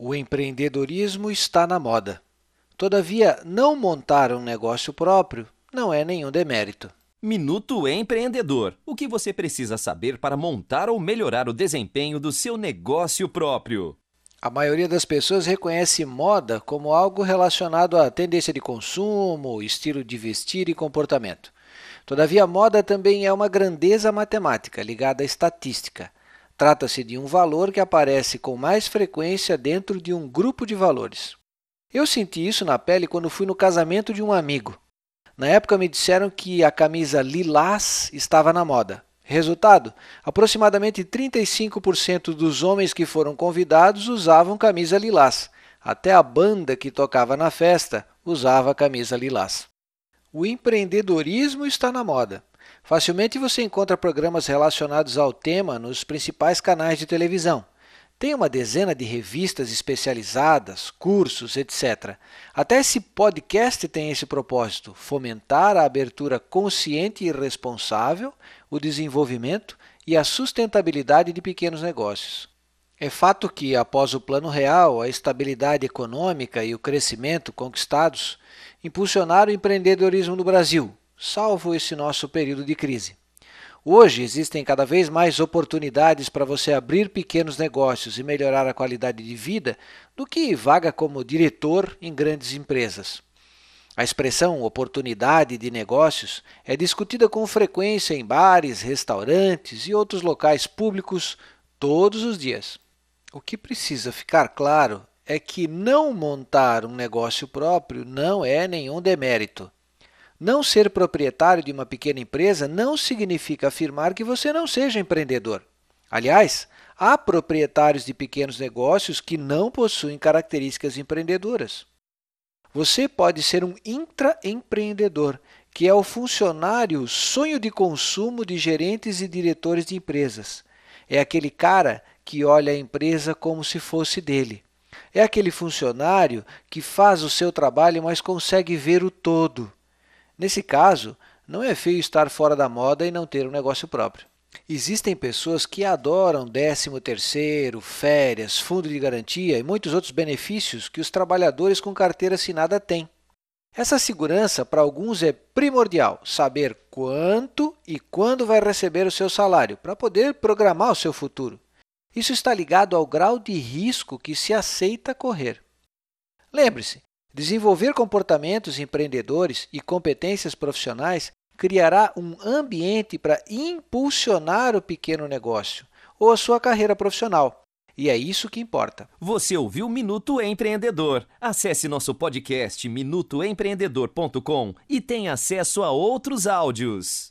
O empreendedorismo está na moda. Todavia, não montar um negócio próprio não é nenhum demérito. Minuto Empreendedor. O que você precisa saber para montar ou melhorar o desempenho do seu negócio próprio? A maioria das pessoas reconhece moda como algo relacionado à tendência de consumo, estilo de vestir e comportamento. Todavia, moda também é uma grandeza matemática ligada à estatística. Trata-se de um valor que aparece com mais frequência dentro de um grupo de valores. Eu senti isso na pele quando fui no casamento de um amigo. Na época me disseram que a camisa lilás estava na moda. Resultado: aproximadamente 35% dos homens que foram convidados usavam camisa lilás. Até a banda que tocava na festa usava camisa lilás. O empreendedorismo está na moda. Facilmente você encontra programas relacionados ao tema nos principais canais de televisão. Tem uma dezena de revistas especializadas, cursos, etc. Até esse podcast tem esse propósito: fomentar a abertura consciente e responsável, o desenvolvimento e a sustentabilidade de pequenos negócios. É fato que, após o Plano Real, a estabilidade econômica e o crescimento conquistados impulsionaram o empreendedorismo no Brasil, salvo esse nosso período de crise. Hoje existem cada vez mais oportunidades para você abrir pequenos negócios e melhorar a qualidade de vida do que vaga como diretor em grandes empresas. A expressão oportunidade de negócios é discutida com frequência em bares, restaurantes e outros locais públicos todos os dias. O que precisa ficar claro é que não montar um negócio próprio não é nenhum demérito. Não ser proprietário de uma pequena empresa não significa afirmar que você não seja empreendedor. Aliás, há proprietários de pequenos negócios que não possuem características empreendedoras. Você pode ser um intraempreendedor, que é o funcionário sonho de consumo de gerentes e diretores de empresas. É aquele cara que olha a empresa como se fosse dele. É aquele funcionário que faz o seu trabalho, mas consegue ver o todo. Nesse caso, não é feio estar fora da moda e não ter um negócio próprio. Existem pessoas que adoram 13º, férias, fundo de garantia e muitos outros benefícios que os trabalhadores com carteira assinada têm. Essa segurança para alguns é primordial, saber quanto e quando vai receber o seu salário para poder programar o seu futuro. Isso está ligado ao grau de risco que se aceita correr. Lembre-se, Desenvolver comportamentos empreendedores e competências profissionais criará um ambiente para impulsionar o pequeno negócio ou a sua carreira profissional. E é isso que importa. Você ouviu Minuto Empreendedor? Acesse nosso podcast minutoempreendedor.com e tenha acesso a outros áudios.